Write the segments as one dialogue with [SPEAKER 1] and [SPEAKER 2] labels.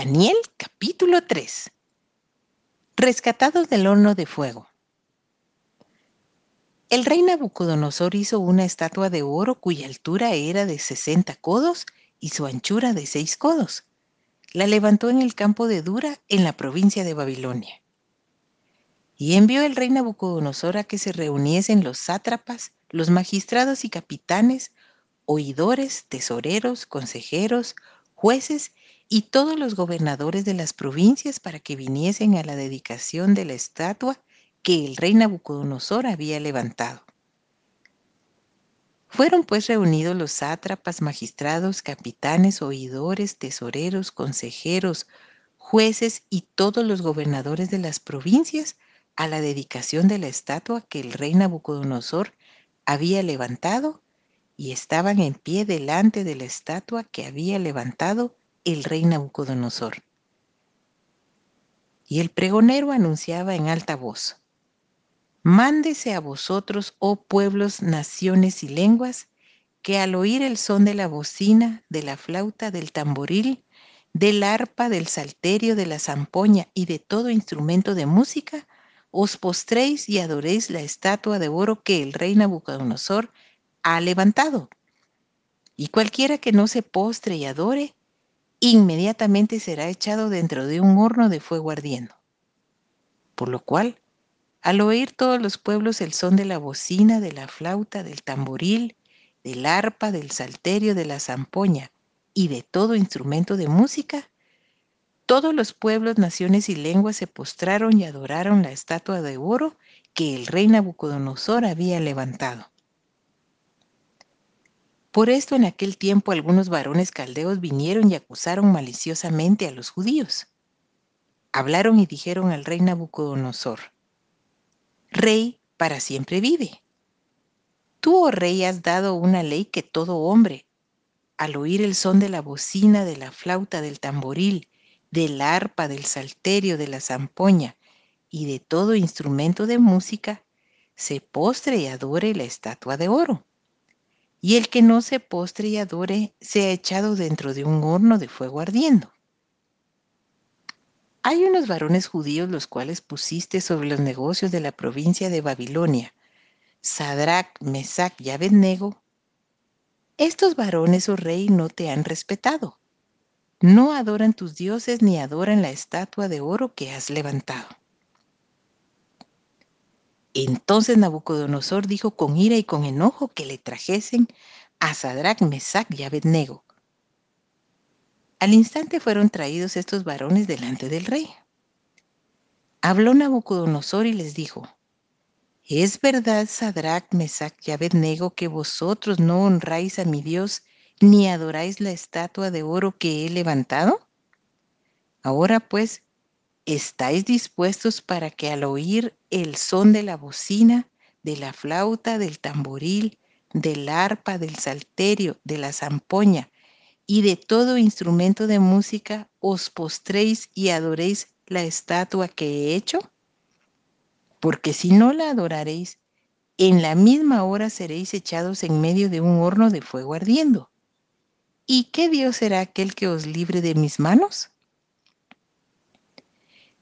[SPEAKER 1] Daniel capítulo 3 Rescatados del horno de fuego. El rey Nabucodonosor hizo una estatua de oro cuya altura era de 60 codos y su anchura de 6 codos. La levantó en el campo de Dura, en la provincia de Babilonia. Y envió el rey Nabucodonosor a que se reuniesen los sátrapas, los magistrados y capitanes, oidores, tesoreros, consejeros, jueces todos los gobernadores de las provincias para que viniesen a la dedicación de la estatua que el rey Nabucodonosor había levantado. Fueron pues reunidos los sátrapas, magistrados, capitanes, oidores, tesoreros, consejeros, jueces y todos los gobernadores de las provincias a la dedicación de la estatua que el rey Nabucodonosor había levantado y estaban en pie delante de la estatua que había levantado el rey Nabucodonosor. Y el pregonero anunciaba en alta voz, Mándese a vosotros, oh pueblos, naciones y lenguas, que al oír el son de la bocina, de la flauta, del tamboril, del arpa, del salterio, de la zampoña y de todo instrumento de música, os postréis y adoréis la estatua de oro que el rey Nabucodonosor ha levantado. Y cualquiera que no se postre y adore, inmediatamente será echado dentro de un horno de fuego ardiendo. Por lo cual, al oír todos los pueblos el son de la bocina, de la flauta, del tamboril, del arpa, del salterio, de la zampoña y de todo instrumento de música, todos los pueblos, naciones y lenguas se postraron y adoraron la estatua de oro que el rey Nabucodonosor había levantado. Por esto en aquel tiempo algunos varones caldeos vinieron y acusaron maliciosamente a los judíos. Hablaron y dijeron al rey Nabucodonosor, Rey para siempre vive. Tú, oh rey, has dado una ley que todo hombre, al oír el son de la bocina, de la flauta, del tamboril, del arpa, del salterio, de la zampoña y de todo instrumento de música, se postre y adore la estatua de oro y el que no se postre y adore sea echado dentro de un horno de fuego ardiendo. Hay unos varones judíos los cuales pusiste sobre los negocios de la provincia de Babilonia, Sadrach, Mesach y Abednego. Estos varones, oh rey, no te han respetado. No adoran tus dioses ni adoran la estatua de oro que has levantado. Entonces Nabucodonosor dijo con ira y con enojo que le trajesen a Sadrach, Mesach y Abednego. Al instante fueron traídos estos varones delante del rey. Habló Nabucodonosor y les dijo, ¿Es verdad, Sadrach, Mesach y Abednego, que vosotros no honráis a mi Dios ni adoráis la estatua de oro que he levantado? Ahora pues, ¿Estáis dispuestos para que al oír el son de la bocina, de la flauta, del tamboril, del arpa, del salterio, de la zampoña y de todo instrumento de música, os postréis y adoréis la estatua que he hecho? Porque si no la adoraréis, en la misma hora seréis echados en medio de un horno de fuego ardiendo. ¿Y qué Dios será aquel que os libre de mis manos?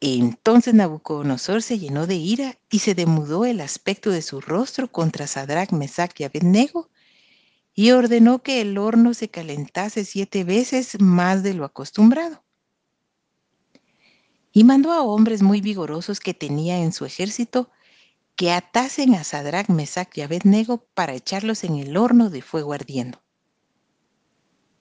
[SPEAKER 1] Entonces Nabucodonosor se llenó de ira y se demudó el aspecto de su rostro contra Sadrach, Mesach y Abednego y ordenó que el horno se calentase siete veces más de lo acostumbrado. Y mandó a hombres muy vigorosos que tenía en su ejército que atasen a Sadrach, Mesach y Abednego para echarlos en el horno de fuego ardiendo.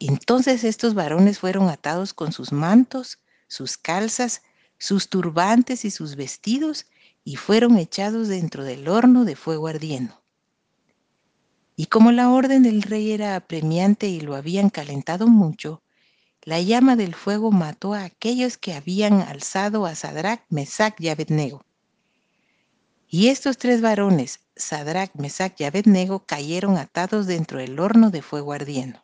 [SPEAKER 1] Entonces estos varones fueron atados con sus mantos, sus calzas, sus turbantes y sus vestidos, y fueron echados dentro del horno de fuego ardiendo. Y como la orden del rey era apremiante y lo habían calentado mucho, la llama del fuego mató a aquellos que habían alzado a Sadrach, Mesach y Abednego. Y estos tres varones, Sadrach, Mesach y Abednego, cayeron atados dentro del horno de fuego ardiendo.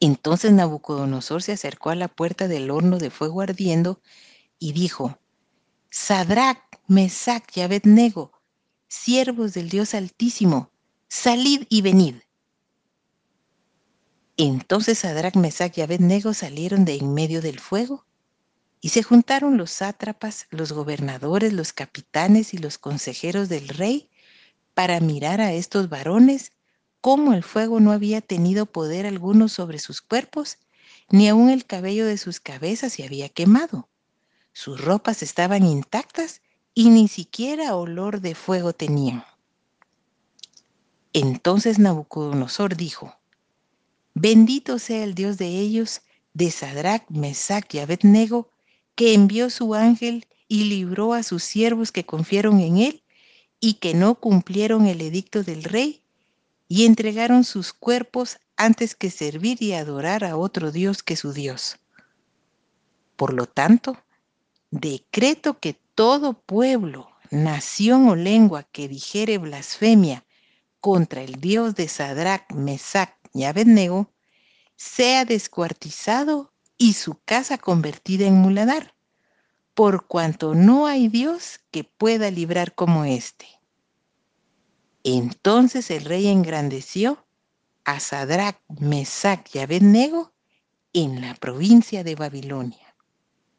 [SPEAKER 1] Entonces Nabucodonosor se acercó a la puerta del horno de fuego ardiendo y dijo, Sadrach, Mesach y Abednego, siervos del Dios Altísimo, salid y venid. Entonces Sadrach, Mesach y Abednego salieron de en medio del fuego y se juntaron los sátrapas, los gobernadores, los capitanes y los consejeros del rey para mirar a estos varones cómo el fuego no había tenido poder alguno sobre sus cuerpos, ni aun el cabello de sus cabezas se había quemado. Sus ropas estaban intactas y ni siquiera olor de fuego tenían. Entonces Nabucodonosor dijo, Bendito sea el Dios de ellos, de Sadrach, Mesach y Abednego, que envió su ángel y libró a sus siervos que confiaron en él y que no cumplieron el edicto del rey y entregaron sus cuerpos antes que servir y adorar a otro Dios que su Dios. Por lo tanto, decreto que todo pueblo, nación o lengua que dijere blasfemia contra el Dios de Sadrach, Mesach y Abednego, sea descuartizado y su casa convertida en muladar, por cuanto no hay Dios que pueda librar como éste. Entonces el rey engrandeció a Sadrach, Mesach y Abednego en la provincia de Babilonia.